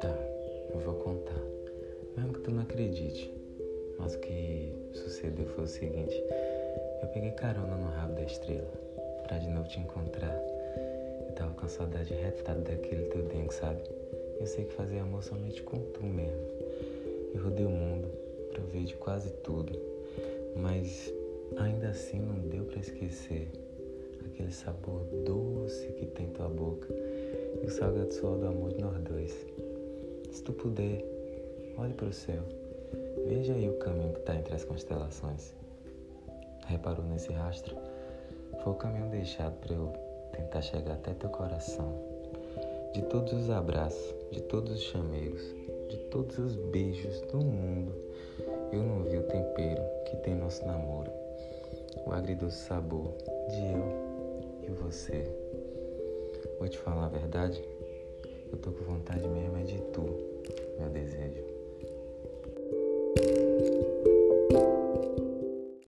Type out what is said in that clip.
Tá, eu vou contar. Mesmo que tu não acredite. Mas o que sucedeu foi o seguinte: eu peguei carona no rabo da estrela pra de novo te encontrar. Eu tava com a saudade retada daquele teu dengue, sabe? Eu sei que fazer amor somente com tu mesmo. Eu rodei o mundo, provei de quase tudo, mas ainda assim não deu para esquecer aquele sabor doce que tem tua boca e o salgado suor do amor de nós dois. Se tu puder, olhe para o céu, veja aí o caminho que está entre as constelações. Reparou nesse rastro? Foi o caminho deixado para eu tentar chegar até teu coração. De todos os abraços, de todos os chamegos, de todos os beijos do mundo, eu não vi o tempero que tem nosso namoro, o agridoce sabor de eu e você. Vou te falar a verdade, eu tô com vontade mesmo é